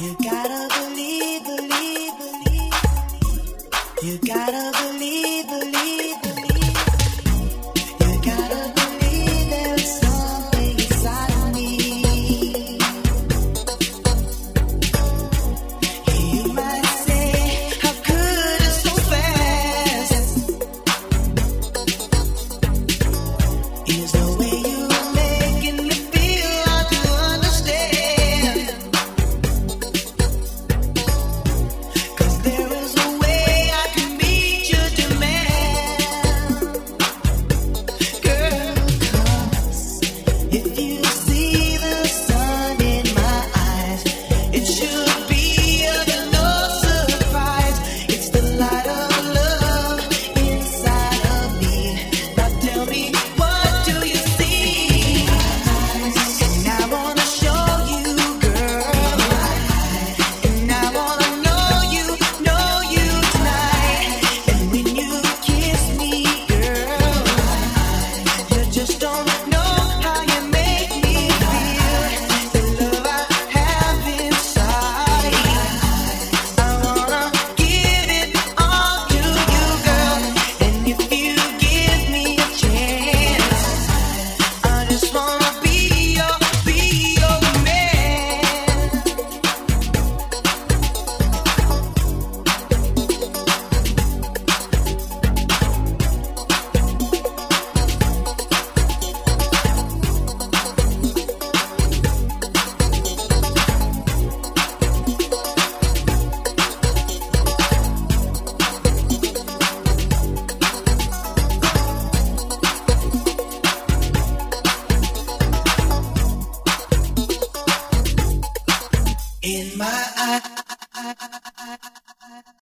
You gotta believe, believe, believe. You gotta believe.